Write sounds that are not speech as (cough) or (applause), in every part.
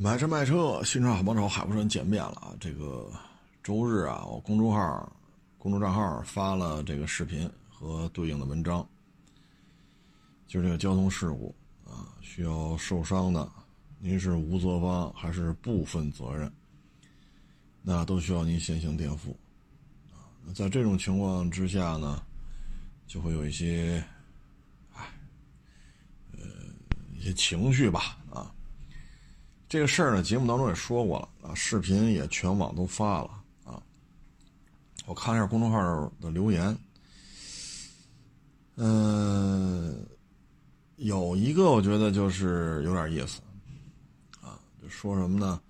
买车卖车，新车好帮手，海博士见面了啊！这个周日啊，我公众号、公众账号发了这个视频和对应的文章，就这个交通事故啊，需要受伤的，您是无责方还是部分责任，那都需要您先行垫付啊。在这种情况之下呢，就会有一些，哎，呃，一些情绪吧。这个事儿呢，节目当中也说过了啊，视频也全网都发了啊。我看一下公众号的留言，嗯，有一个我觉得就是有点意思啊，就说什么呢？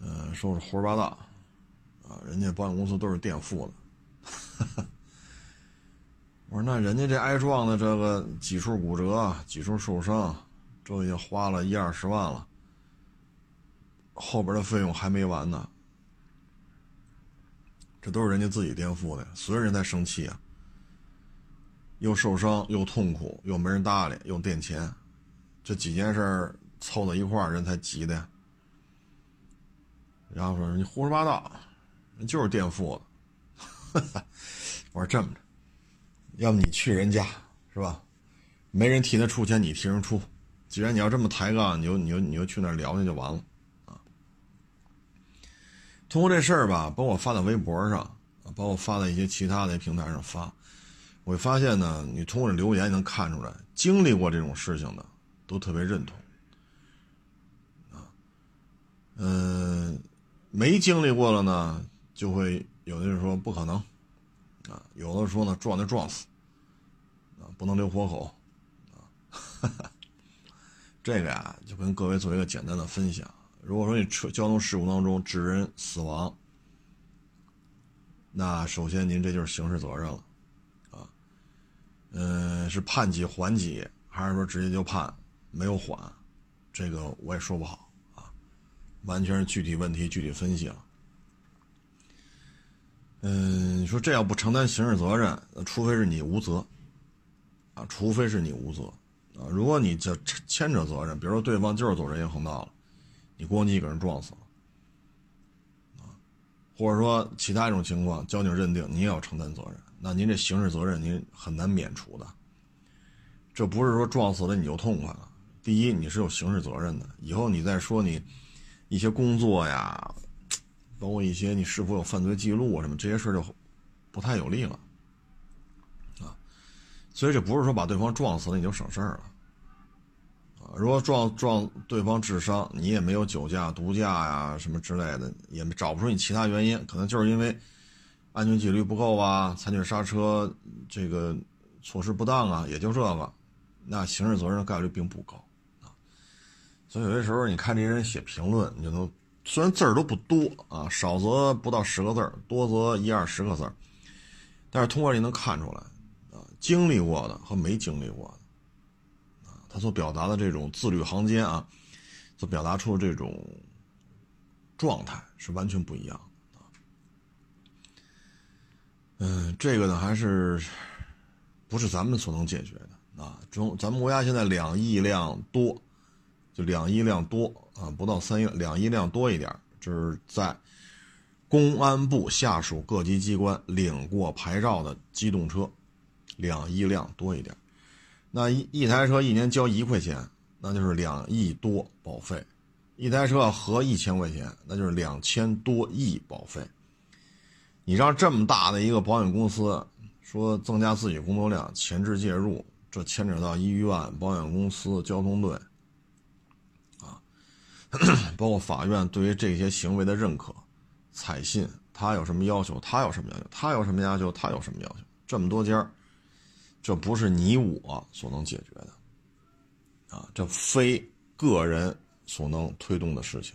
嗯，说是胡说八道啊，人家保险公司都是垫付的。(laughs) 我说那人家这挨撞的这个几处骨折、几处受伤，这已经花了一二十万了。后边的费用还没完呢，这都是人家自己垫付的，所有人在生气啊，又受伤又痛苦又没人搭理又垫钱，这几件事凑到一块，人才急的。然后说你胡说八道，人就是垫付的。(laughs) 我说这么着，要不你去人家是吧？没人替他出钱，你替人出。既然你要这么抬杠，你就你就你就去那聊去就完了。通过这事儿吧，把我发到微博上，把我发在一些其他的平台上发，我会发现呢，你通过这留言能看出来，经历过这种事情的都特别认同，啊，嗯，没经历过了呢，就会有的人说不可能，啊，有的说呢撞就撞死，啊，不能留活口，啊，(laughs) 这个呀，就跟各位做一个简单的分享。如果说你车交通事故当中致人死亡，那首先您这就是刑事责任了，啊，嗯，是判几缓几，还是说直接就判没有缓，这个我也说不好啊，完全是具体问题具体分析了。嗯，你说这要不承担刑事责任，除非是你无责，啊，除非是你无责，啊，如果你这牵扯责任，比如说对方就是走人行横道了。你咣叽给人撞死了，啊，或者说其他一种情况，交警认定你也要承担责任，那您这刑事责任您很难免除的。这不是说撞死了你就痛快了。第一，你是有刑事责任的，以后你再说你一些工作呀，包括一些你是否有犯罪记录啊什么这些事就不太有利了，啊，所以这不是说把对方撞死了你就省事儿了。如果撞撞对方致伤，你也没有酒驾、毒驾呀什么之类的，也找不出你其他原因，可能就是因为安全纪律不够啊，残血刹车这个措施不当啊，也就这个，那刑事责任的概率并不高啊。所以有些时候你看这些人写评论，你就能虽然字儿都不多啊，少则不到十个字儿，多则一二十个字儿，但是通过你能看出来啊，经历过的和没经历过的。他所表达的这种字里行间啊，所表达出的这种状态是完全不一样的啊。嗯，这个呢还是不是咱们所能解决的啊？中咱们国家现在两亿辆多，就两亿辆多啊，不到三亿，两亿辆多一点，就是在公安部下属各级机关领过牌照的机动车，两亿辆多一点。那一一台车一年交一块钱，那就是两亿多保费；一台车合一千块钱，那就是两千多亿保费。你让这么大的一个保险公司说增加自己工作量、前置介入，这牵扯到医院、保险公司、交通队，啊，(coughs) 包括法院对于这些行为的认可、采信，他有什么要求？他有什么要求？他有什么要求？他有什么要求？这么多家这不是你我所能解决的，啊，这非个人所能推动的事情，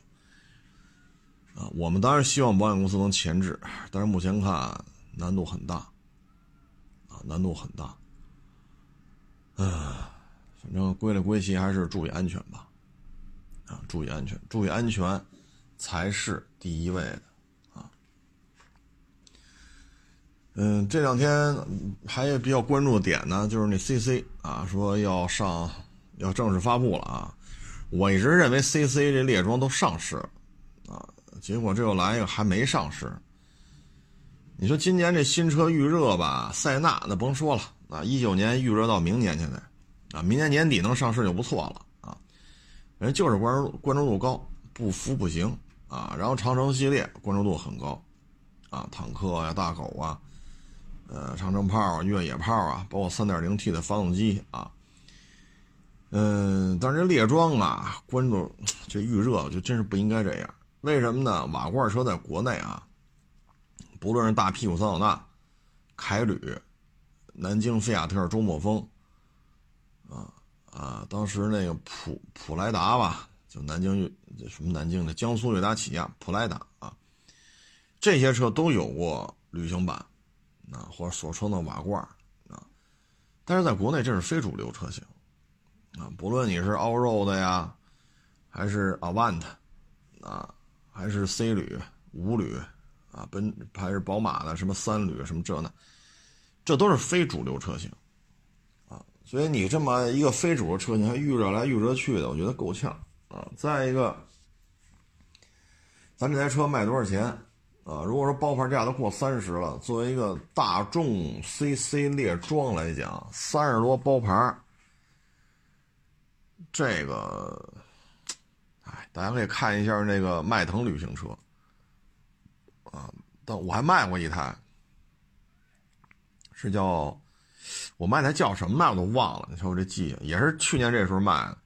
啊，我们当然希望保险公司能前置，但是目前看难度很大，啊，难度很大，啊，反正归了归齐还是注意安全吧，啊，注意安全，注意安全才是第一位的。嗯，这两天还有比较关注的点呢，就是那 CC 啊，说要上，要正式发布了啊。我一直认为 CC 这列装都上市了啊，结果这又来一个还没上市。你说今年这新车预热吧，塞纳那甭说了啊，一九年预热到明年现在，啊，明年年底能上市就不错了啊。人就是关注关注度高，不服不行啊。然后长城系列关注度很高，啊，坦克呀、大狗啊，呃，长城炮、越野炮啊，包括三点零 T 的发动机啊。嗯，但是这列装啊，关注这预热就真是不应该这样。为什么呢？瓦罐车在国内啊。不论是大屁股桑塔纳、凯旅、南京菲亚特周末风，啊啊，当时那个普普莱达吧，就南京什么南京的江苏悦达起亚普莱达啊，这些车都有过旅行版，啊或者所称的瓦罐啊，但是在国内这是非主流车型，啊，不论你是 Allroad 呀，还是 Avant，啊，还是 C 旅、五旅。啊，奔还是宝马的什么三旅什么这那，这都是非主流车型，啊，所以你这么一个非主流车型还遇着来遇着去的，我觉得够呛啊。再一个，咱这台车卖多少钱啊？如果说包牌价都过三十了，作为一个大众 CC 列装来讲，三十多包牌，这个，哎，大家可以看一下那个迈腾旅行车。啊，但我还卖过一台，是叫我卖台叫什么来我都忘了。你瞧我这记性，也是去年这时候卖的，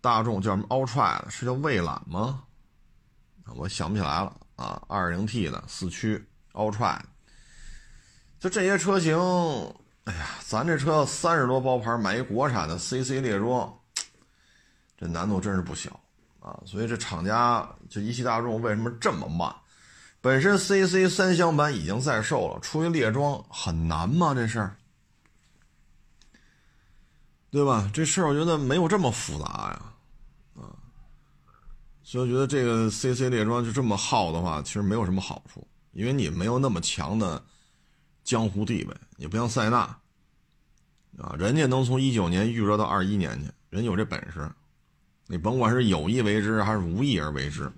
大众叫什么 Ultra 的，是叫蔚揽吗？我想不起来了啊。2.0T 的四驱 Ultra，就这些车型，哎呀，咱这车要三十多包牌买一国产的 CC 列装，这难度真是不小啊。所以这厂家就一汽大众为什么这么慢？本身 CC 三厢版已经在售了，出一列装很难吗？这事儿，对吧？这事儿我觉得没有这么复杂呀，所以我觉得这个 CC 列装就这么耗的话，其实没有什么好处，因为你没有那么强的江湖地位，你不像塞纳，啊，人家能从一九年预热到二一年去，人有这本事，你甭管是有意为之还是无意而为之。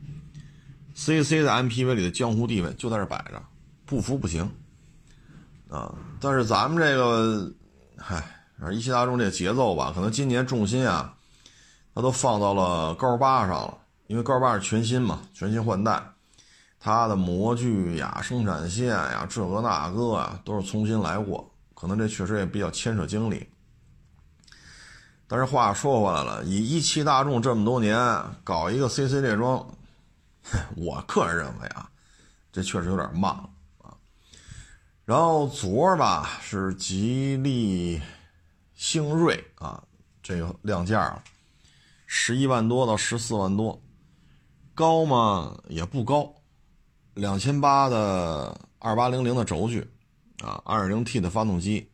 C C 在 M P V 里的江湖地位就在这摆着，不服不行，啊！但是咱们这个，嗨，一汽大众这节奏吧，可能今年重心啊，它都放到了高八上了，因为高八是全新嘛，全新换代，它的模具呀、生产线呀、这个那个啊，都是重新来过，可能这确实也比较牵扯精力。但是话说回来了，以一汽大众这么多年搞一个 C C 列装。(laughs) 我个人认为啊，这确实有点慢了啊。然后昨儿吧是吉利星瑞啊，这个亮价了，十一万多到十四万多，高吗？也不高，两千八的二八零零的轴距啊，二点零 T 的发动机，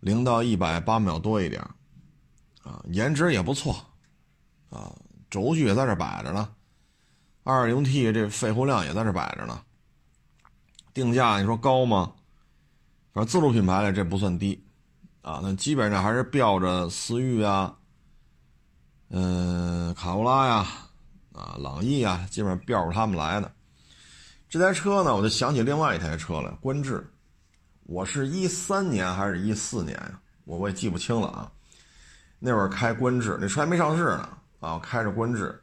零到一百八秒多一点啊，颜值也不错啊，轴距也在这摆着呢。二零 T 这肺活量也在这摆着呢，定价你说高吗？反正自主品牌的这不算低，啊，那基本上还是标着思域啊，嗯，卡罗拉呀，啊朗逸啊，基本上标着他们来的。这台车呢，我就想起另外一台车了，观致，我是一三年还是一四年呀？我我也记不清了啊。那会儿开观致，那车还没上市呢，啊，开着观致。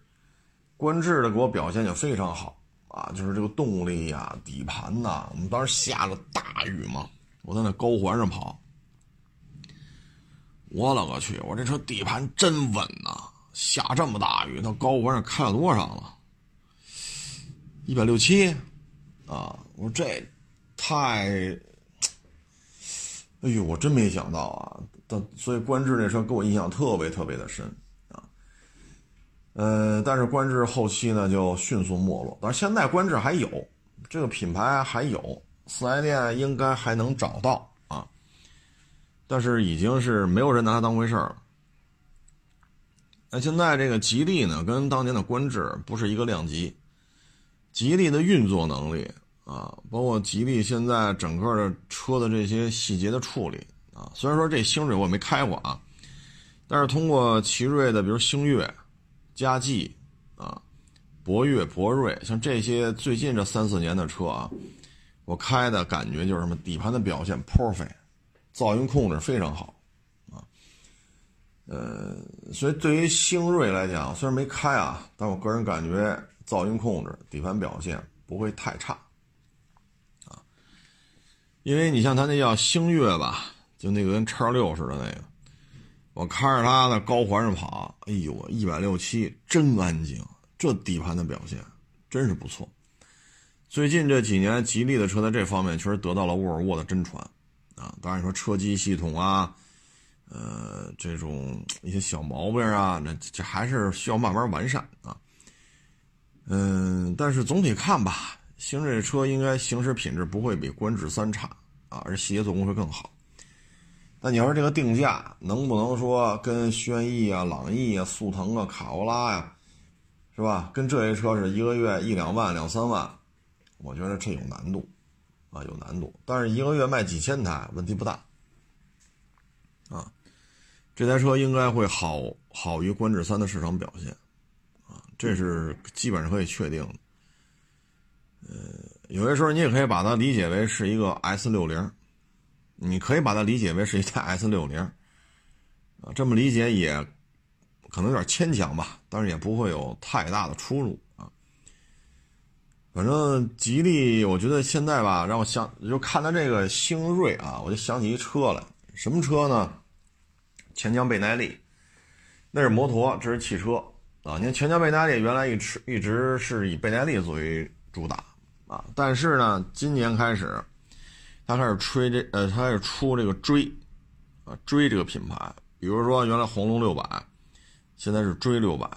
观致的给我表现就非常好啊，就是这个动力呀、底盘呐，我们当时下了大雨嘛，我在那高环上跑，我勒个去，我这车底盘真稳呐！下这么大雨，到高环上开了多少了？一百六七啊！我说这太……哎呦，我真没想到啊！但所以观致这车给我印象特别特别的深啊。呃，但是观致后期呢就迅速没落，但是现在观致还有这个品牌还有四 S 店应该还能找到啊，但是已经是没有人拿它当回事了。那现在这个吉利呢，跟当年的观致不是一个量级，吉利的运作能力啊，包括吉利现在整个的车的这些细节的处理啊，虽然说这星瑞我没开过啊，但是通过奇瑞的，比如星越。佳绩啊、博越、博瑞，像这些最近这三四年的车啊，我开的感觉就是什么底盘的表现 perfect，噪音控制非常好。呃，所以对于星瑞来讲，虽然没开啊，但我个人感觉噪音控制、底盘表现不会太差啊。因为你像它那叫星越吧，就那个跟叉六似的那个。我开着它在高环上跑，哎呦，一百六七真安静，这底盘的表现真是不错。最近这几年，吉利的车在这方面确实得到了沃尔沃的真传啊。当然说车机系统啊，呃，这种一些小毛病啊，那这还是需要慢慢完善啊。嗯，但是总体看吧，星瑞车应该行驶品质不会比观致三差啊，而细节做工会更好。那你要是这个定价能不能说跟轩逸啊、朗逸啊、速腾啊、卡罗拉呀，是吧？跟这些车是一个月一两万、两三万，我觉得这有难度，啊，有难度。但是一个月卖几千台，问题不大，啊，这台车应该会好好于观致三的市场表现，啊，这是基本上可以确定的。呃，有些时候你也可以把它理解为是一个 S 六零。你可以把它理解为是一台 S 六零，啊，这么理解也可能有点牵强吧，但是也不会有太大的出入啊。反正吉利，我觉得现在吧，让我想就看到这个星瑞啊，我就想起一车来，什么车呢？钱江倍耐力，那是摩托，这是汽车啊。你看钱江倍耐力原来一直一直是以倍耐力作为主打啊，但是呢，今年开始。他开始吹这，呃，他开始出这个追，啊，追这个品牌。比如说，原来红龙六百，现在是追六百，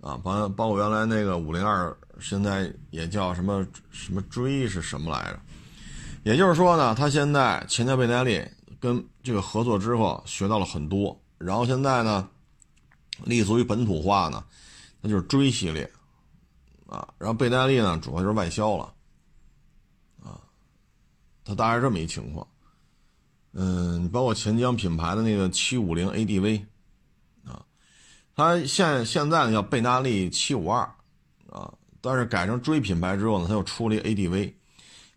啊，包包括原来那个五零二，现在也叫什么什么追是什么来着？也就是说呢，他现在钱江倍耐力跟这个合作之后学到了很多，然后现在呢，立足于本土化呢，那就是追系列，啊，然后倍耐力呢，主要就是外销了啊。它大概这么一情况，嗯，包括钱江品牌的那个七五零 ADV，啊，它现现在呢叫倍耐力七五二，啊，但是改成追品牌之后呢，它又出了一个 ADV，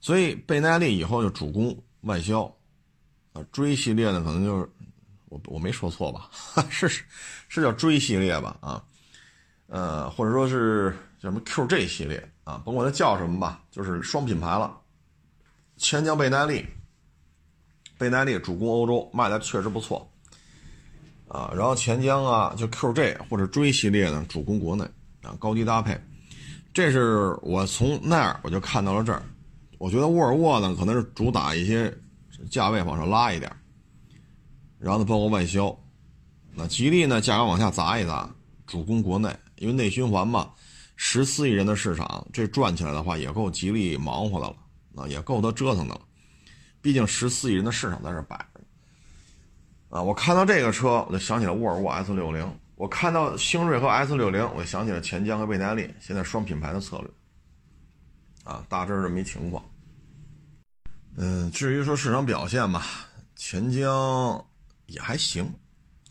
所以倍耐力以后就主攻外销，啊，追系列呢可能就是我我没说错吧？(laughs) 是是叫追系列吧？啊，呃，或者说是叫什么 QJ 系列啊，甭管它叫什么吧，就是双品牌了。钱江倍耐力，倍耐力主攻欧洲，卖的确实不错，啊，然后钱江啊，就 QJ 或者追系列呢，主攻国内啊，高低搭配，这是我从那儿我就看到了这儿，我觉得沃尔沃呢可能是主打一些价位往上拉一点，然后呢包括外销，那吉利呢价格往下砸一砸，主攻国内，因为内循环嘛，十四亿人的市场，这转起来的话也够吉利忙活的了。啊，也够他折腾的了，毕竟十四亿人的市场在这摆着。啊，我看到这个车，我就想起了沃尔沃 S 六零；我看到星瑞和 S 六零，我就想起了钱江和倍耐力，现在双品牌的策略。啊，大致这么一情况。嗯，至于说市场表现吧，钱江也还行，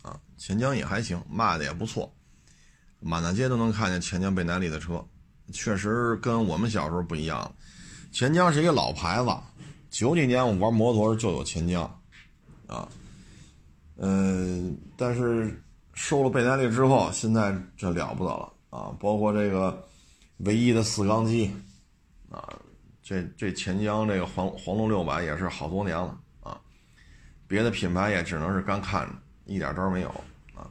啊，钱江也还行，卖的也不错，满大街都能看见钱江倍耐力的车，确实跟我们小时候不一样。钱江是一个老牌子，九几年我玩摩托就有钱江，啊，嗯，但是收了倍耐力之后，现在这了不得了啊！包括这个唯一的四缸机，啊，这这钱江这个黄黄龙六百也是好多年了啊，别的品牌也只能是干看着，一点招没有啊。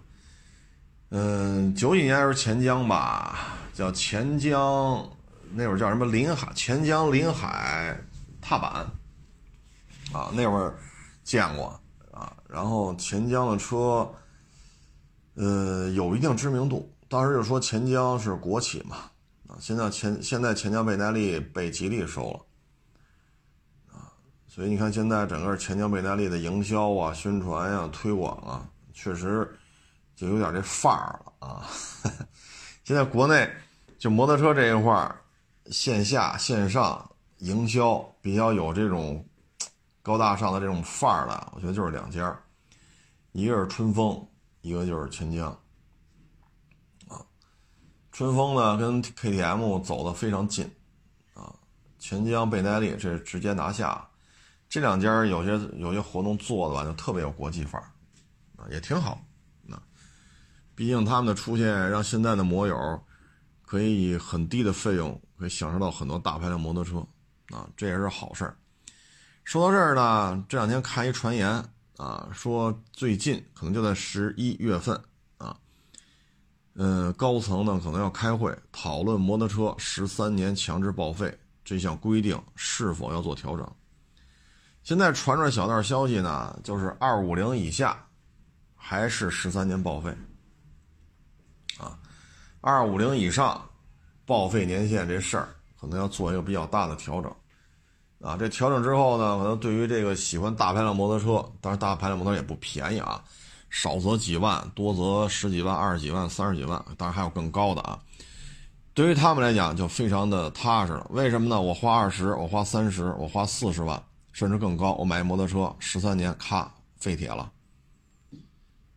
嗯，九几年时候钱江吧，叫钱江。那会儿叫什么临海钱江临海踏板啊，那会儿见过啊。然后钱江的车，呃，有一定知名度。当时就说钱江是国企嘛，现在钱现在钱江倍耐力被吉利收了，啊，所以你看现在整个钱江倍耐力的营销啊、宣传呀、推广啊，确实就有点这范儿了啊。(laughs) 现在国内就摩托车这一块儿。线下线上营销比较有这种高大上的这种范儿的，我觉得就是两家，一个是春风，一个就是钱江，春风呢跟 KTM 走的非常近，啊，钱江倍耐力这直接拿下，这两家有些有些活动做的吧就特别有国际范儿，啊，也挺好，那，毕竟他们的出现让现在的摩友可以以很低的费用可以享受到很多大排量摩托车，啊，这也是好事儿。说到这儿呢，这两天看一传言啊，说最近可能就在十一月份。嗯，高层呢可能要开会讨论摩托车十三年强制报废这项规定是否要做调整。现在传出小道消息呢，就是二五零以下还是十三年报废，啊，二五零以上报废年限这事儿可能要做一个比较大的调整，啊，这调整之后呢，可能对于这个喜欢大排量摩托车，当然大排量摩托车也不便宜啊。少则几万，多则十几万、二十几万、三十几万，当然还有更高的啊。对于他们来讲，就非常的踏实了。为什么呢？我花二十，我花三十，我花四十万，甚至更高，我买摩托车十三年，咔废铁了。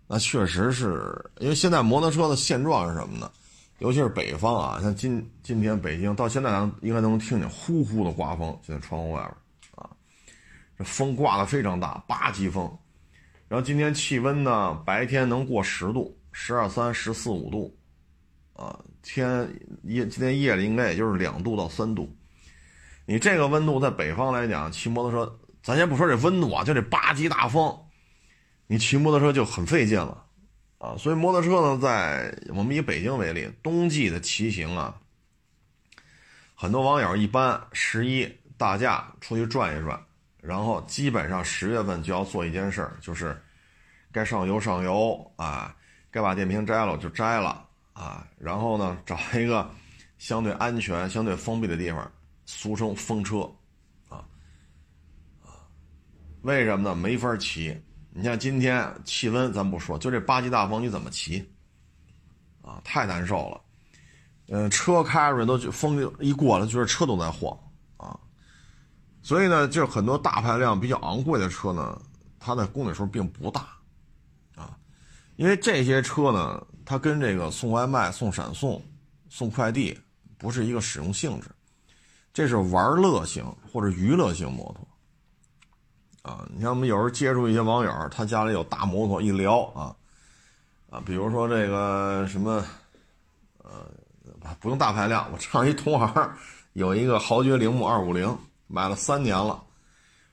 那确实是因为现在摩托车的现状是什么呢？尤其是北方啊，像今今天北京到现在，咱应该都能听见呼呼的刮风，现在窗户外边啊，这风刮的非常大，八级风。然后今天气温呢，白天能过十度，十二三、十四五度，啊，天夜今天夜里应该也就是两度到三度。你这个温度在北方来讲，骑摩托车，咱先不说这温度啊，就这八级大风，你骑摩托车就很费劲了，啊，所以摩托车呢，在我们以北京为例，冬季的骑行啊，很多网友一般十一大假出去转一转。然后基本上十月份就要做一件事儿，就是该上油上油啊，该把电瓶摘了就摘了啊。然后呢，找一个相对安全、相对封闭的地方，俗称风车啊啊。为什么呢？没法骑。你像今天气温，咱不说，就这八级大风，你怎么骑啊？太难受了。嗯，车开着都风一过了，就是车都在晃。所以呢，就是很多大排量比较昂贵的车呢，它的公里数并不大，啊，因为这些车呢，它跟这个送外卖、送闪送、送快递不是一个使用性质，这是玩乐型或者娱乐型摩托，啊，你像我们有时候接触一些网友，他家里有大摩托，一聊啊，啊，比如说这个什么，呃，不用大排量，我上一同行有一个豪爵铃木二五零。买了三年了，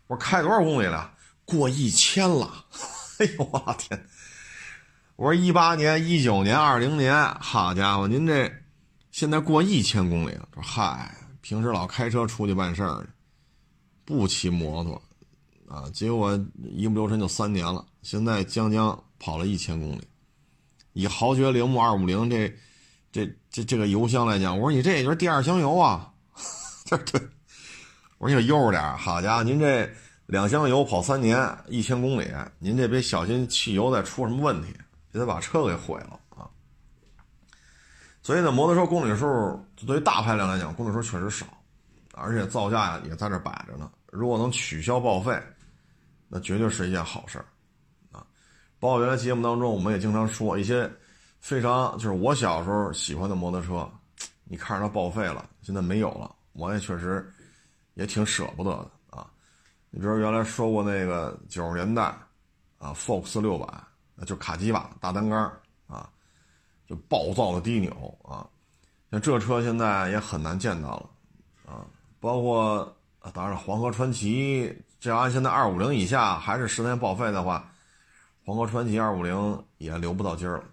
我说开多少公里了？过一千了。(laughs) 哎呦我天！我说一八年、一九年、二零年，好家伙，您这现在过一千公里了。说嗨，平时老开车出去办事儿，不骑摩托啊。结果一不留神就三年了，现在将将跑了一千公里。以豪爵铃木二五零这这这这个油箱来讲，我说你这也就是第二箱油啊。对对。我说你悠着点，好家伙，您这两箱油跑三年，一千公里，您这别小心汽油再出什么问题，别再把车给毁了啊！所以呢，摩托车公里数对于大排量来讲，公里数确实少，而且造价也在这摆着呢。如果能取消报废，那绝对是一件好事儿啊！包括原来节目当中，我们也经常说一些非常就是我小时候喜欢的摩托车，你看着它报废了，现在没有了，我也确实。也挺舍不得的啊！你比如原来说过那个九十年代啊，Fox 六百，就卡机吧大单杆啊，就暴躁的低扭啊，像这车现在也很难见到了啊。包括啊当然黄河传奇，这要按现在二五零以下还是十年报废的话，黄河传奇二五零也留不到今儿了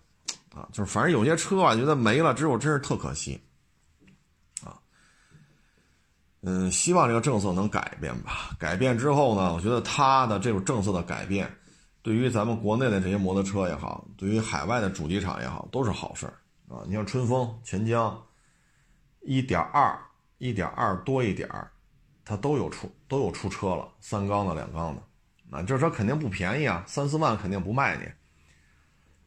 啊。就是反正有些车啊，觉得没了之后真是特可惜。嗯，希望这个政策能改变吧。改变之后呢，我觉得它的这种政策的改变，对于咱们国内的这些摩托车也好，对于海外的主机厂也好，都是好事儿啊。你像春风、钱江，一点二、一点二多一点儿，它都有出都有出车了，三缸的、两缸的，那这车肯定不便宜啊，三四万肯定不卖你。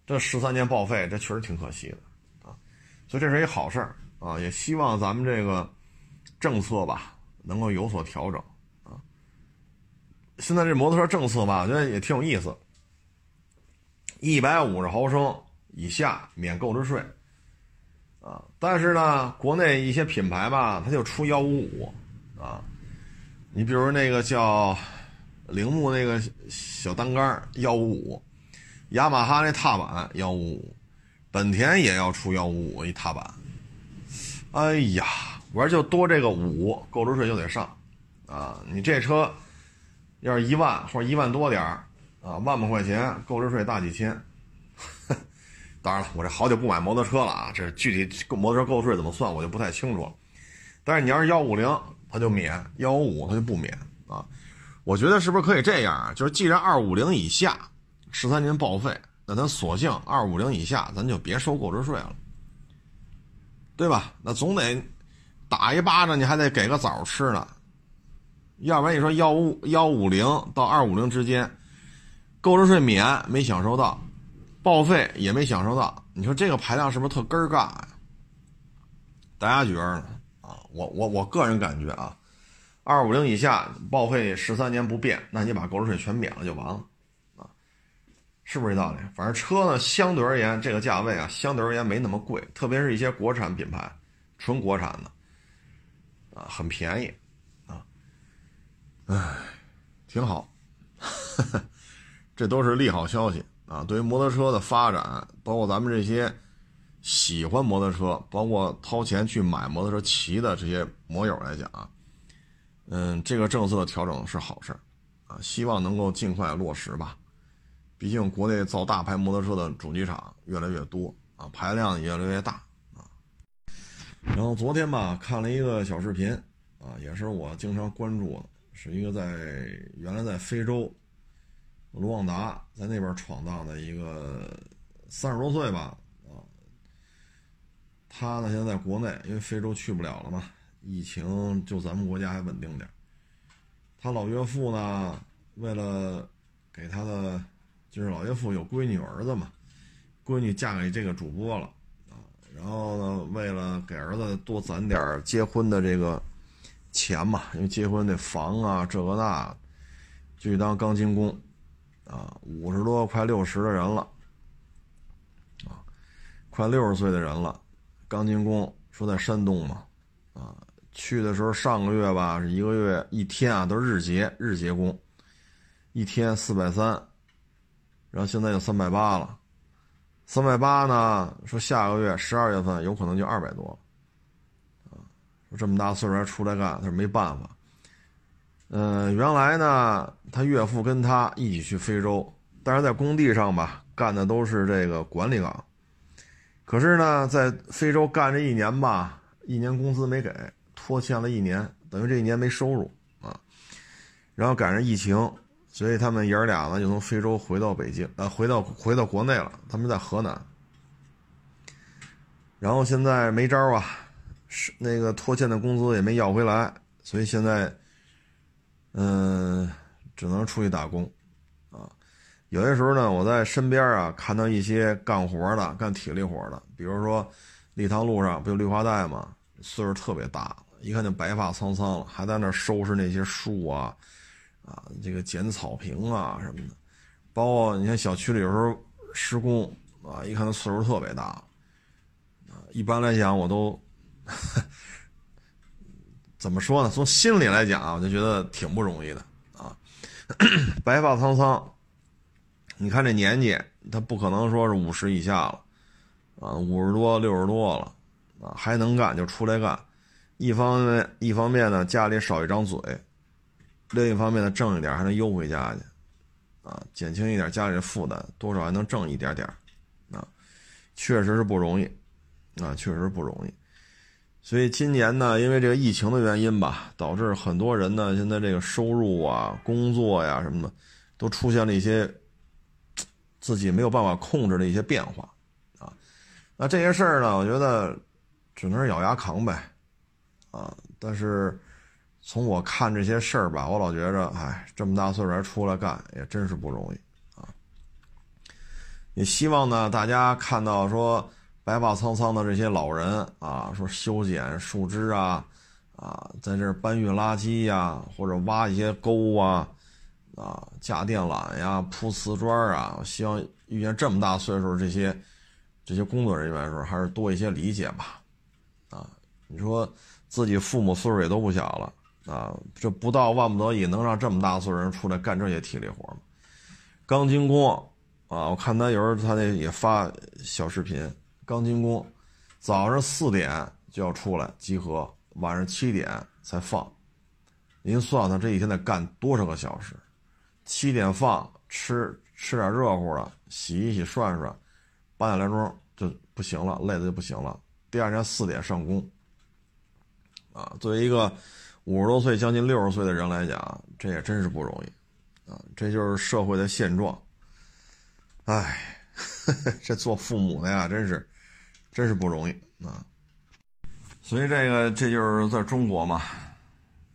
这十三年报废，这确实挺可惜的啊。所以这是一好事儿啊，也希望咱们这个。政策吧，能够有所调整啊。现在这摩托车政策吧，我觉得也挺有意思。一百五十毫升以下免购置税，啊，但是呢，国内一些品牌吧，它就出幺五五啊，你比如那个叫铃木那个小单杆幺五五，雅马哈那踏板幺五五，本田也要出幺五五一踏板，哎呀，我说就多这个五，购置税就得上啊，你这车要是一万或者一万多点儿。啊，万把块钱购置税大几千，(laughs) 当然了，我这好久不买摩托车了啊，这具体摩托车购置税怎么算我就不太清楚了。但是你要是幺五零，它就免；幺五五它就不免啊。我觉得是不是可以这样啊？就是既然二五零以下十三年报废，那咱索性二五零以下咱就别收购置税了，对吧？那总得打一巴掌，你还得给个枣吃呢。要不然你说幺五幺五零到二五零之间。购置税免没享受到，报废也没享受到，你说这个排量是不是特根儿尬呀？大家觉着呢？啊，我我我个人感觉啊，二五零以下报废十三年不变，那你把购置税全免了就完了，啊，是不是这道理？反正车呢，相对而言这个价位啊，相对而言没那么贵，特别是一些国产品牌，纯国产的，啊，很便宜，啊，唉，挺好。(laughs) 这都是利好消息啊！对于摩托车的发展，包括咱们这些喜欢摩托车，包括掏钱去买摩托车骑的这些摩友来讲啊，嗯，这个政策的调整是好事啊，希望能够尽快落实吧。毕竟国内造大牌摩托车的主机厂越来越多啊，排量也越来越大。然后昨天吧，看了一个小视频啊，也是我经常关注的，是一个在原来在非洲。卢旺达在那边闯荡的一个三十多岁吧，啊，他呢现在在国内，因为非洲去不了了嘛，疫情就咱们国家还稳定点。他老岳父呢，为了给他的，就是老岳父有闺女儿子嘛，闺女嫁给这个主播了，然后呢，为了给儿子多攒点结婚的这个钱嘛，因为结婚那房啊，这个那，就去当钢筋工。啊，五十多快六十的人了，啊，快六十岁的人了，钢筋工说在山东嘛，啊，去的时候上个月吧是一个月一天啊都是日结日结工，一天四百三，然后现在就三百八了，三百八呢说下个月十二月份有可能就二百多，啊，这么大岁数还出来干，他说没办法。嗯，原来呢，他岳父跟他一起去非洲，但是在工地上吧，干的都是这个管理岗。可是呢，在非洲干这一年吧，一年工资没给，拖欠了一年，等于这一年没收入啊。然后赶上疫情，所以他们爷儿俩呢就从非洲回到北京，呃，回到回到国内了。他们在河南，然后现在没招啊，是那个拖欠的工资也没要回来，所以现在。嗯，只能出去打工，啊，有些时候呢，我在身边啊看到一些干活的、干体力活的，比如说立汤路上不有绿化带吗？岁数特别大，一看就白发苍苍了，还在那收拾那些树啊，啊，这个剪草坪啊什么的。包括你看小区里有时候施工啊，一看他岁数特别大，啊，一般来讲我都。怎么说呢？从心里来讲啊，我就觉得挺不容易的啊，白发苍苍。你看这年纪，他不可能说是五十以下了啊，五十多、六十多了啊，还能干就出来干。一方面，一方面呢，家里少一张嘴；另一方面呢，挣一点还能邮回家去啊，减轻一点家里的负担，多少还能挣一点点啊，确实是不容易啊，确实不容易。所以今年呢，因为这个疫情的原因吧，导致很多人呢，现在这个收入啊、工作呀什么的，都出现了一些自己没有办法控制的一些变化啊。那这些事儿呢，我觉得只能是咬牙扛呗啊。但是从我看这些事儿吧，我老觉着，哎，这么大岁数还出来干，也真是不容易啊。也希望呢，大家看到说。白发苍苍的这些老人啊，说修剪树枝啊，啊，在这搬运垃圾呀，或者挖一些沟啊，啊，架电缆呀，铺瓷砖啊，希望遇见这么大岁数这些这些工作人员的时候还是多一些理解吧，啊，你说自己父母岁数也都不小了啊，这不到万不得已能让这么大岁数人出来干这些体力活吗？钢筋工啊，我看他有时候他那也发小视频，钢筋工早上四点就要出来集合，晚上七点才放，您算算这一天得干多少个小时？七点放吃吃点热乎的，洗一洗涮涮，八点来钟就不行了，累的就不行了。第二天四点上工，啊，作为一个五十多岁将近六十岁的人来讲，这也真是不容易，啊，这就是社会的现状。哎，(laughs) 这做父母的呀，真是真是不容易啊。所以这个这就是在中国嘛，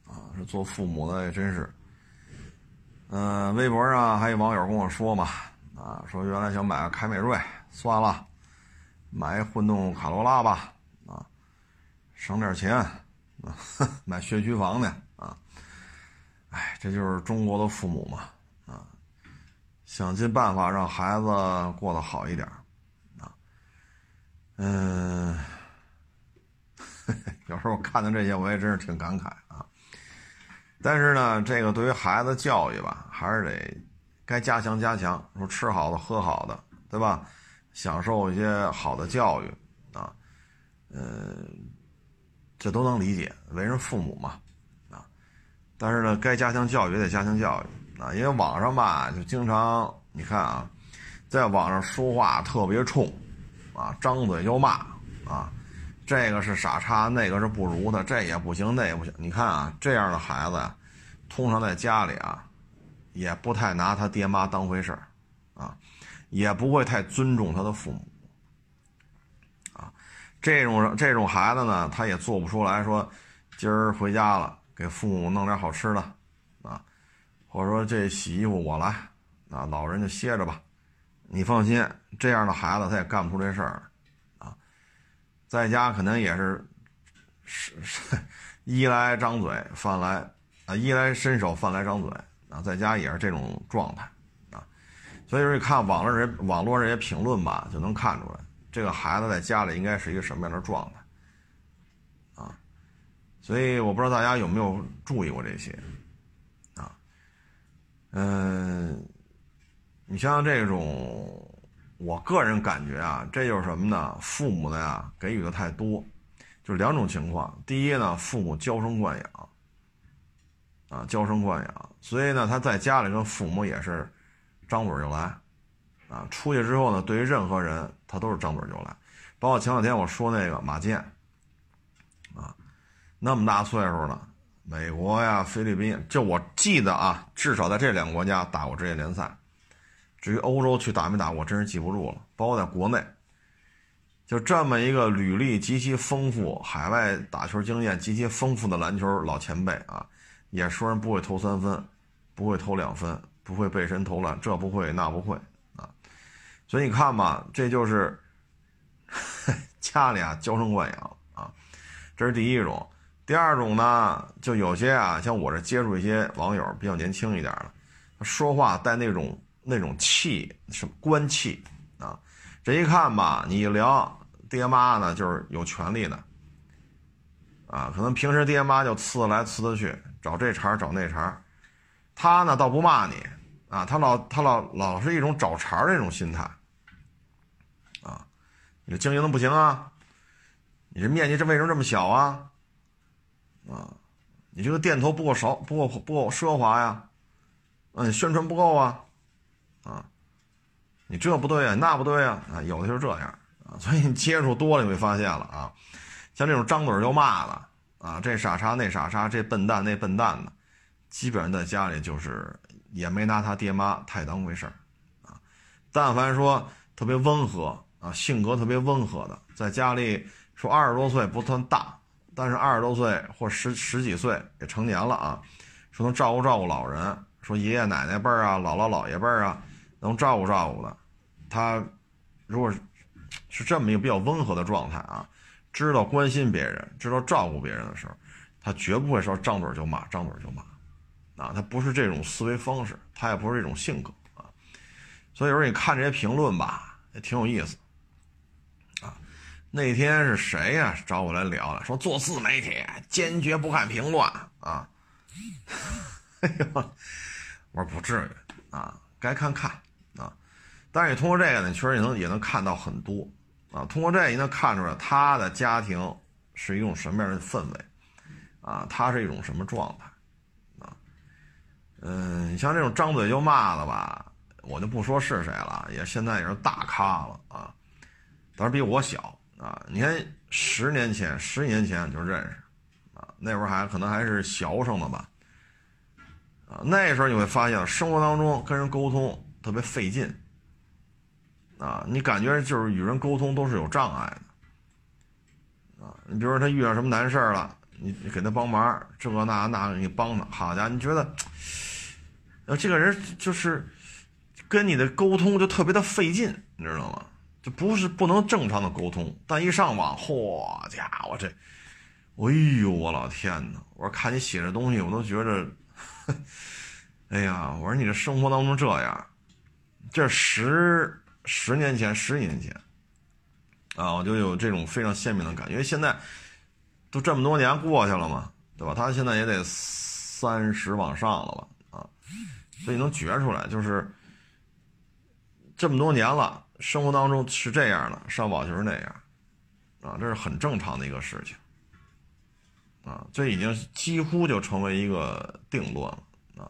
啊，这做父母的也真是。嗯，微博上还有网友跟我说嘛，啊，说原来想买个凯美瑞，算了，买混动卡罗拉吧，啊，省点钱，啊，(laughs) 买学区房呢，啊，哎，这就是中国的父母嘛，啊，想尽办法让孩子过得好一点，啊，嗯，(laughs) 有时候看到这些，我也真是挺感慨啊。但是呢，这个对于孩子教育吧，还是得该加强加强。说吃好的、喝好的，对吧？享受一些好的教育啊，嗯，这都能理解。为人父母嘛，啊，但是呢，该加强教育也得加强教育啊。因为网上吧，就经常你看啊，在网上说话特别冲，啊，张嘴就骂啊。这个是傻叉，那个是不如他，这也不行，那也不行。你看啊，这样的孩子呀，通常在家里啊，也不太拿他爹妈当回事儿，啊，也不会太尊重他的父母，这种这种孩子呢，他也做不出来说，今儿回家了给父母弄点好吃的，啊，或者说这洗衣服我来，啊，老人就歇着吧。你放心，这样的孩子他也干不出这事儿。啊在家可能也是，是是，衣来张嘴，饭来啊，衣来伸手，饭来张嘴啊，在家也是这种状态啊，所以说你看网络人网络这些评论吧，就能看出来这个孩子在家里应该是一个什么样的状态啊，所以我不知道大家有没有注意过这些啊，嗯，你像这种。我个人感觉啊，这就是什么呢？父母的呀，给予的太多，就两种情况。第一呢，父母娇生惯养，啊，娇生惯养，所以呢，他在家里跟父母也是张嘴就来，啊，出去之后呢，对于任何人他都是张嘴就来。包括前两天我说那个马健，啊，那么大岁数了，美国呀、菲律宾，就我记得啊，至少在这两个国家打过职业联赛。至于欧洲去打没打，我真是记不住了。包括在国内，就这么一个履历极其丰富、海外打球经验极其丰富的篮球老前辈啊，也说人不会投三分，不会投两分，不会背身投篮，这不会那不会。所以你看吧，这就是 (laughs) 家里啊娇生惯养啊，这是第一种。第二种呢，就有些啊，像我这接触一些网友比较年轻一点的，说话带那种。那种气什么官气啊，这一看吧，你一聊爹妈呢，就是有权利的啊，可能平时爹妈就呲来呲去，找这茬找那茬他呢倒不骂你啊，他老他老老是一种找茬这种心态，你这经营的不行啊，你这面积这为什么这么小啊？啊，你这个店头不够少，不够不够奢华呀？嗯，宣传不够啊？啊，你这不对啊，那不对啊，啊，有的就是这样啊，所以你接触多了，你会发现了啊，像这种张嘴就骂的啊，这傻叉那傻叉，这笨蛋那笨蛋的，基本上在家里就是也没拿他爹妈太当回事儿啊。但凡说特别温和性格特别温和的，在家里说二十多岁不算大，但是二十多岁或十十几岁也成年了啊，说能照顾照顾老人，说爷爷奶奶辈儿啊，姥姥姥爷辈儿啊。能照顾照顾的，他如果是这么一个比较温和的状态啊，知道关心别人，知道照顾别人的时候，他绝不会说张嘴就骂，张嘴就骂，啊，他不是这种思维方式，他也不是这种性格啊。所以有时候你看这些评论吧，也挺有意思那天是谁呀？找我来聊了，说做自媒体坚决不看评论啊。(laughs) 哎呦，我说不至于啊，该看看啊。但是你通过这个呢，确实也能也能看到很多啊。通过这个，你能看出来他的家庭是一种什么样的氛围啊？他是一种什么状态啊？嗯，你像这种张嘴就骂的吧，我就不说是谁了，也现在也是大咖了啊。当然比我小啊。你看十年前、十年前就认识啊，那会儿还可能还是学生呢吧。啊，那时候你会发现，生活当中跟人沟通特别费劲，啊，你感觉就是与人沟通都是有障碍的，啊，你比如说他遇到什么难事了，你给他帮忙，这个那那你帮他，好家伙，你觉得，呃，这个人就是跟你的沟通就特别的费劲，你知道吗？这不是不能正常的沟通，但一上网，嚯家伙这，哎呦我老天呐，我说看你写的东西，我都觉着。哎呀，我说你这生活当中这样，这十十年前、十几年前啊，我就有这种非常鲜明的感觉。因为现在都这么多年过去了嘛，对吧？他现在也得三十往上了吧？啊，所以能觉出来，就是这么多年了，生活当中是这样的，上网就是那样啊，这是很正常的一个事情。啊，这已经几乎就成为一个定论了啊！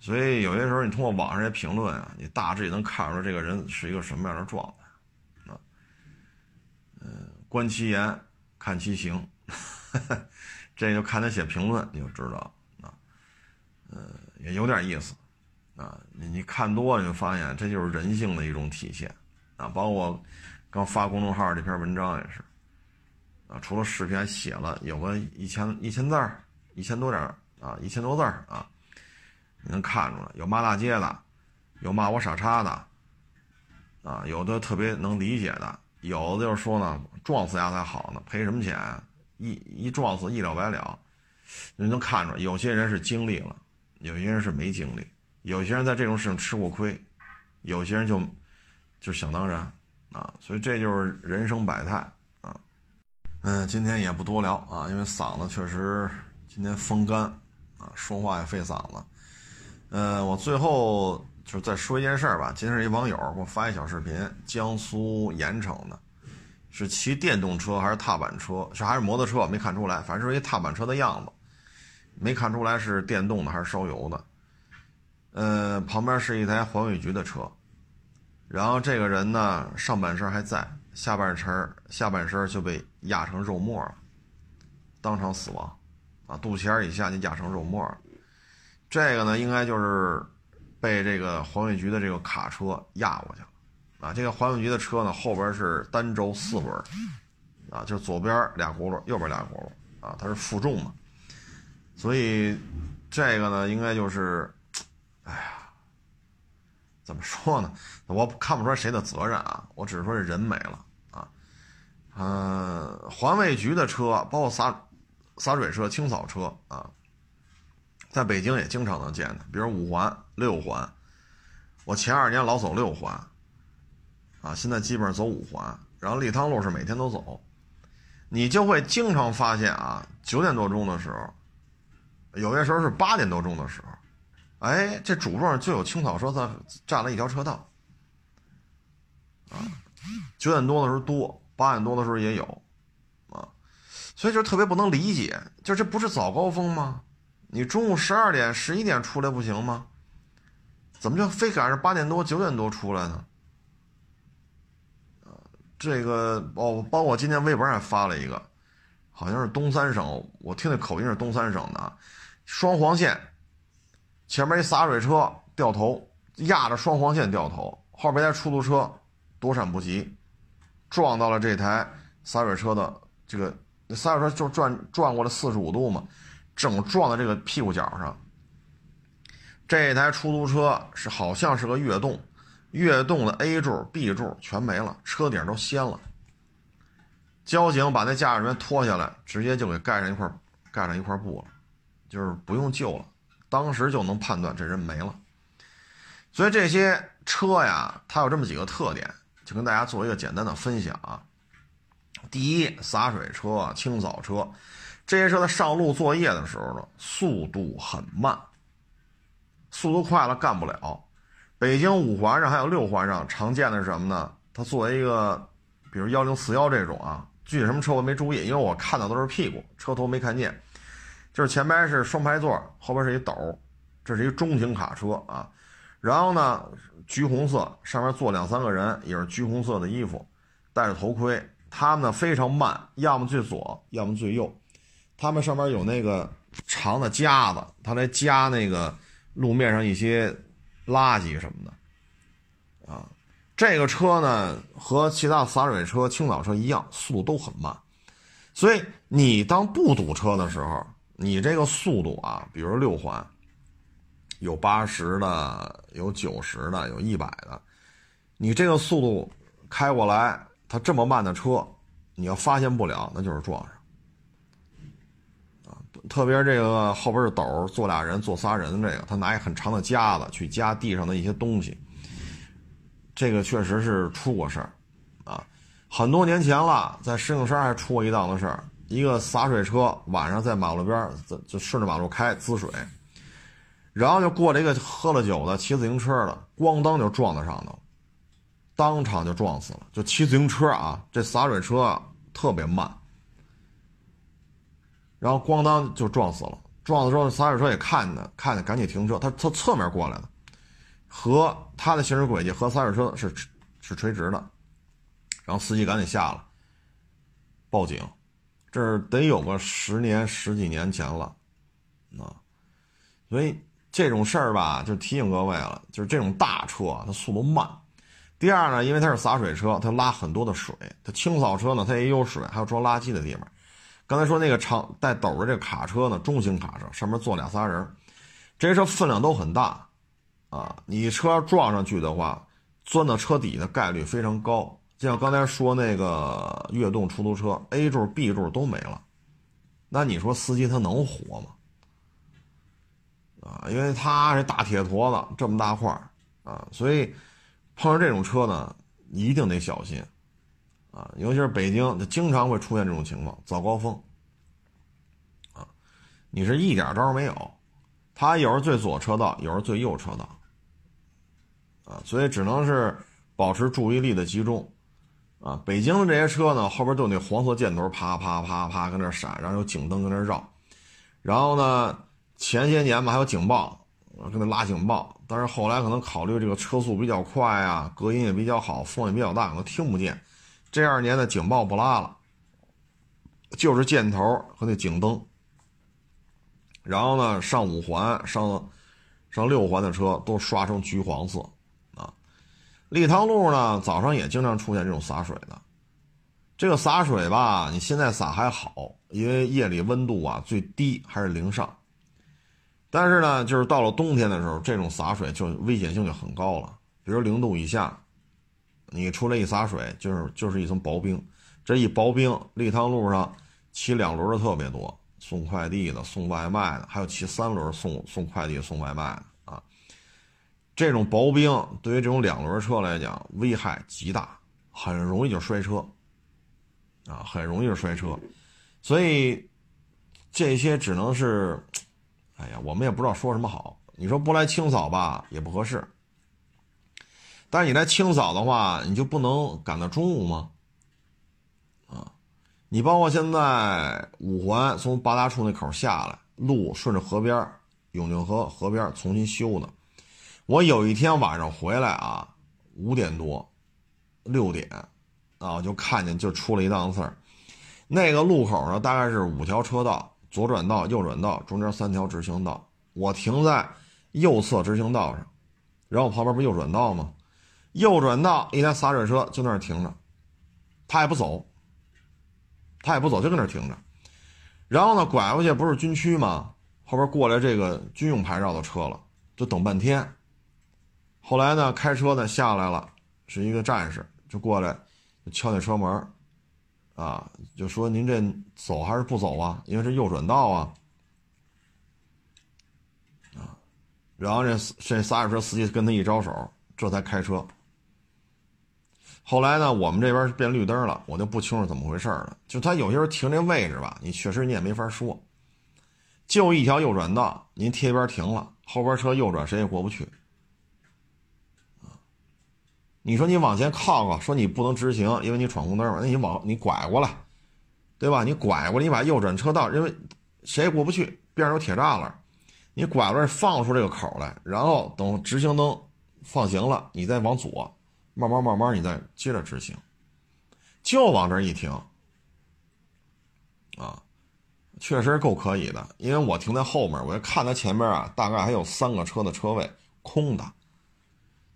所以有些时候你通过网上些评论啊，你大致也能看出来这个人是一个什么样的状态啊。嗯，观其言，看其行，(laughs) 这就看他写评论你就知道啊。嗯，也有点意思啊。你你看多了你就发现这就是人性的一种体现啊。包括刚发公众号这篇文章也是。啊，除了视频，还写了有个一千一千字儿，一千多点啊，一千多字儿啊，你能看出来，有骂大街的，有骂我傻叉的，啊，有的特别能理解的，有的就是说呢，撞死丫才好呢，赔什么钱？一一撞死一了百了，你能看出来，有些人是经历了，有些人是没经历，有些人在这种事情吃过亏，有些人就就想当然啊，所以这就是人生百态啊。嗯，今天也不多聊啊，因为嗓子确实今天风干啊，说话也费嗓子。呃，我最后就是再说一件事儿吧。今天是一网友给我发一小视频，江苏盐城的，是骑电动车还是踏板车？是还是摩托车？没看出来，反正是一踏板车的样子，没看出来是电动的还是烧油的。呃，旁边是一台环卫局的车，然后这个人呢，上半身还在。下半身下半身就被压成肉沫了，当场死亡，啊，肚脐眼以下就压成肉沫了。这个呢，应该就是被这个环卫局的这个卡车压过去了，啊，这个环卫局的车呢，后边是单轴四轮，啊，就左边俩轱辘，右边俩轱辘，啊，它是负重嘛，所以这个呢，应该就是，哎呀。怎么说呢？我看不出来谁的责任啊，我只是说这人没了啊。嗯，环卫局的车，包括洒洒水车、清扫车啊，在北京也经常能见的，比如五环、六环。我前二年老走六环，啊，现在基本上走五环。然后立汤路是每天都走，你就会经常发现啊，九点多钟的时候，有些时候是八点多钟的时候。哎，这主路上就有清扫车在占了一条车道，啊，九点多的时候多，八点多的时候也有，啊，所以就特别不能理解，就这不是早高峰吗？你中午十二点、十一点出来不行吗？怎么就非赶上八点多、九点多出来呢？这个哦，包括今天微博上发了一个，好像是东三省，我听那口音是东三省的，双黄线。前面一洒水车掉头，压着双黄线掉头，后边一台出租车躲闪不及，撞到了这台洒水车的这个洒水车就转转过了四十五度嘛，正撞在这个屁股角上。这台出租车是好像是个悦动，悦动的 A 柱、B 柱全没了，车顶都掀了。交警把那驾驶员拖下来，直接就给盖上一块盖上一块布了，就是不用救了。当时就能判断这人没了，所以这些车呀，它有这么几个特点，就跟大家做一个简单的分享啊。第一，洒水车、清扫车，这些车在上路作业的时候呢，速度很慢，速度快了干不了。北京五环上还有六环上常见的是什么呢？它作为一个，比如幺零四幺这种啊，具体什么车我没注意，因为我看到都是屁股，车头没看见。就是前排是双排座，后边是一斗，这是一中型卡车啊。然后呢，橘红色，上面坐两三个人，也是橘红色的衣服，戴着头盔。他们呢非常慢，要么最左，要么最右。他们上面有那个长的夹子，他来夹那个路面上一些。垃圾什么的，啊，这个车呢和其他洒水车、清扫车一样，速度都很慢。所以你当不堵车的时候，你这个速度啊，比如六环，有八十的，有九十的，有一百的，你这个速度开过来，它这么慢的车，你要发现不了，那就是撞上。啊特别这个后边是斗，坐俩人，坐仨人，这个他拿一很长的夹子去夹地上的一些东西，这个确实是出过事儿，啊，很多年前了，在石景山还出过一档子事儿，一个洒水车晚上在马路边就顺着马路开滋水，然后就过来一个喝了酒的骑自行车的，咣当就撞在上头，当场就撞死了。就骑自行车啊，这洒水车特别慢。然后咣当就撞死了，撞的时候洒水车也看见，看见赶紧停车。他从侧面过来的，和他的行驶轨迹和洒水车是是垂直的。然后司机赶紧下了，报警。这是得有个十年十几年前了，啊，所以这种事儿吧，就提醒各位了，就是这种大车啊它速度慢。第二呢，因为它是洒水车，它拉很多的水；它清扫车呢，它也有水，还有装垃圾的地方。刚才说那个长带斗的这个卡车呢，中型卡车上面坐俩仨人，这些车分量都很大，啊，你车撞上去的话，钻到车底的概率非常高。就像刚才说那个悦动出租车，A 柱、B 柱都没了，那你说司机他能活吗？啊，因为他是大铁坨子，这么大块啊，所以碰上这种车呢，一定得小心。啊，尤其是北京，就经常会出现这种情况，早高峰。啊，你是一点招没有，他有时最左车道，有时最右车道。啊，所以只能是保持注意力的集中。啊，北京的这些车呢，后边都有那黄色箭头，啪啪啪啪跟那闪，然后有警灯跟那绕。然后呢，前些年嘛还有警报，跟那拉警报，但是后来可能考虑这个车速比较快啊，隔音也比较好，风也比较大，可能听不见。这二年的警报不拉了，就是箭头和那警灯。然后呢，上五环、上上六环的车都刷成橘黄色。立汤路呢，早上也经常出现这种洒水的。这个洒水吧，你现在洒还好，因为夜里温度啊最低还是零上。但是呢，就是到了冬天的时候，这种洒水就危险性就很高了，比如零度以下。你出来一洒水，就是就是一层薄冰，这一薄冰，立汤路上骑两轮的特别多，送快递的、送外卖的，还有骑三轮送送快递、送外卖的。这种薄冰对于这种两轮车来讲危害极大，很容易就摔车啊，很容易就摔车。所以这些只能是，哎呀，我们也不知道说什么好。你说不来清扫吧，也不合适。但是你来清扫的话，你就不能赶到中午吗？啊，你包括现在五环从八大处那口下来，路顺着河边永定河河边重新修的。我有一天晚上回来啊，五点多，六点，啊，我就看见就出了一档事儿。那个路口呢，大概是五条车道，左转道、右转道，中间三条直行道。我停在右侧直行道上，然后旁边不右转道吗？右转道，一辆洒水车就那儿停着，他也不走，他也不走，就跟那儿停着。然后呢，拐过去不是军区吗？后边过来这个军用牌照的车了，就等半天。后来呢，开车的下来了，是一个战士，就过来敲那车门，啊，就说您这走还是不走啊？因为是右转道啊，啊，然后这这洒水车司机跟他一招手，这才开车。后来呢，我们这边是变绿灯了，我就不清楚怎么回事了。就他有些时候停这位置吧，你确实你也没法说。就一条右转道，您贴边停了，后边车右转谁也过不去。你说你往前靠靠，说你不能直行，因为你闯红灯嘛，那你往你拐过来，对吧？你拐过来，你把右转车道，因为谁也过不去，边上有铁栅栏，你拐过来放出这个口来，然后等直行灯放行了，你再往左。慢慢慢慢，你再接着执行，就往这一停，啊，确实够可以的。因为我停在后面，我就看他前面啊，大概还有三个车的车位空的，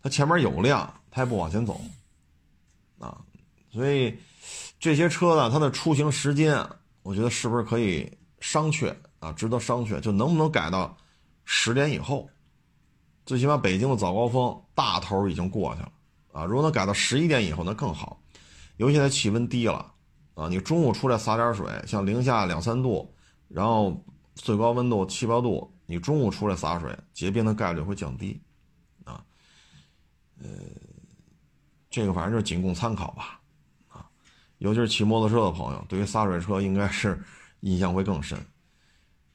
他前面有辆，他也不往前走，啊，所以这些车呢，它的出行时间，我觉得是不是可以商榷啊？值得商榷，就能不能改到十点以后？最起码北京的早高峰大头已经过去了。啊，如果能改到十一点以后，那更好。尤其现在气温低了，啊，你中午出来洒点水，像零下两三度，然后最高温度七八度，你中午出来洒水，结冰的概率会降低。啊，呃，这个反正就仅供参考吧。啊，尤其是骑摩托车的朋友，对于洒水车应该是 (laughs) 印象会更深。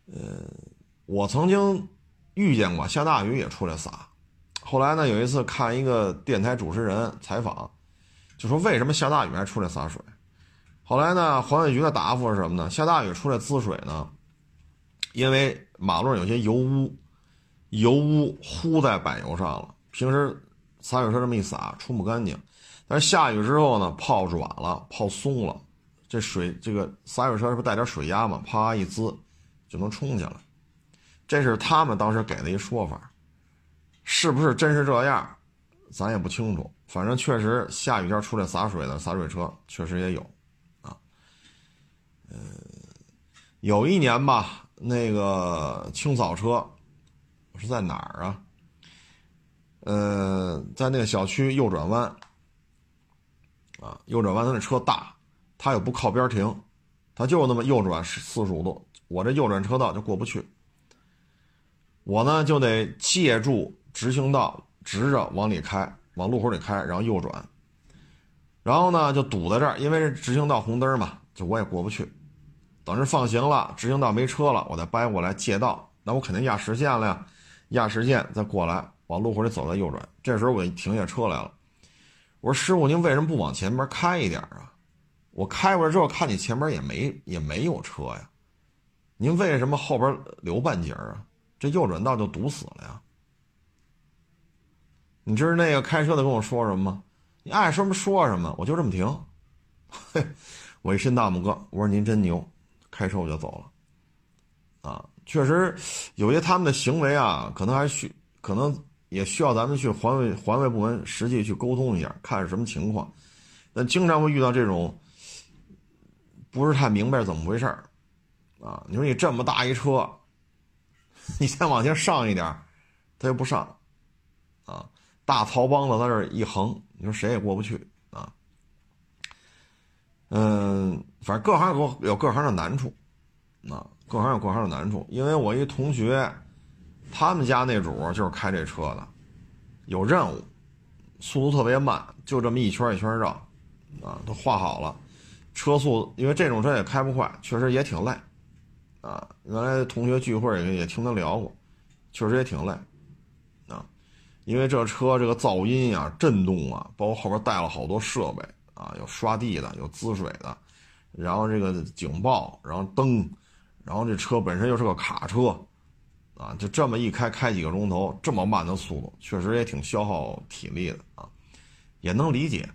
呃，我曾经遇见过下大雨也出来洒。后来呢，有一次看一个电台主持人采访，就说为什么下大雨还出来洒水？后来呢，环卫局的答复是什么呢？下大雨出来滋水呢，因为马路上有些油污，油污糊在柏油上了。平时洒水车这么一洒，冲不干净，但是下雨之后呢，泡软了，泡松了，这水这个洒水车是不带点水压嘛？啪一滋，就能冲下来。这是他们当时给的一说法。是不是真是这样，咱也不清楚。反正确实下雨天出来洒水的洒水车确实也有，啊，呃，有一年吧，那个清扫车是在哪儿啊？呃，在那个小区右转弯，啊，右转弯他那车大，他又不靠边停，他就那么右转四十五度，我这右转车道就过不去，我呢就得借助。直行道直着往里开，往路口里开，然后右转，然后呢就堵在这儿，因为是直行道红灯嘛，就我也过不去。等着放行了，直行道没车了，我再掰过来借道，那我肯定压实线了呀，压实线再过来往路口里走再右转。这时候我停下车来了，我说师傅您为什么不往前边开一点啊？我开过来之后看你前边也没也没有车呀，您为什么后边留半截啊？这右转道就堵死了呀？你知道那个开车的跟我说什么吗？你爱说什么说什么，我就这么停。嘿，我一伸大拇哥，我说您真牛，开车我就走了。啊，确实有些他们的行为啊，可能还需，可能也需要咱们去环卫环卫部门实际去沟通一下，看是什么情况。但经常会遇到这种不是太明白怎么回事儿啊。你说你这么大一车，(laughs) 你再往前上一点，他又不上，啊。大槽帮子在这一横，你说谁也过不去啊。嗯，反正各行有有各行的难处，啊，各行有各行的难处。因为我一同学，他们家那主就是开这车的，有任务，速度特别慢，就这么一圈一圈绕，啊，都画好了，车速，因为这种车也开不快，确实也挺累，啊，原来同学聚会也也听他聊过，确实也挺累。啊因为这车这个噪音呀、震动啊，包括后边带了好多设备啊，有刷地的，有滋水的，然后这个警报，然后灯，然后这车本身又是个卡车，啊，就这么一开开几个钟头，这么慢的速度，确实也挺消耗体力的啊，也能理解。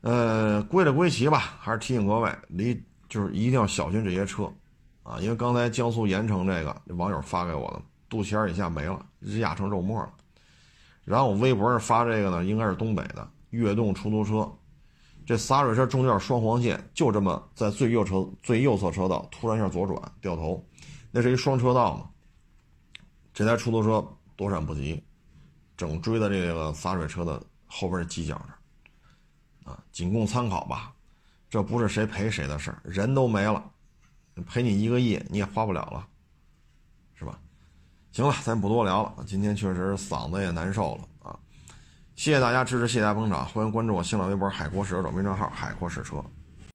呃，归了归齐吧，还是提醒各位，离就是一定要小心这些车，啊，因为刚才江苏盐城这个网友发给我的，肚脐眼以下没了，压成肉沫了。然后我微博上发这个呢，应该是东北的悦动出租车，这洒水车中间双黄线，就这么在最右车最右侧车道突然一下左转掉头，那是一双车道嘛。这台出租车躲闪不及，整追在这个洒水车的后边犄角上，啊，仅供参考吧，这不是谁赔谁的事儿，人都没了，赔你一个亿你也花不了了，是吧？行了，咱不多聊了。今天确实嗓子也难受了啊。谢谢大家支持，谢谢大家捧场，欢迎关注我新浪微博“海阔试车”手名账号“海阔试车”，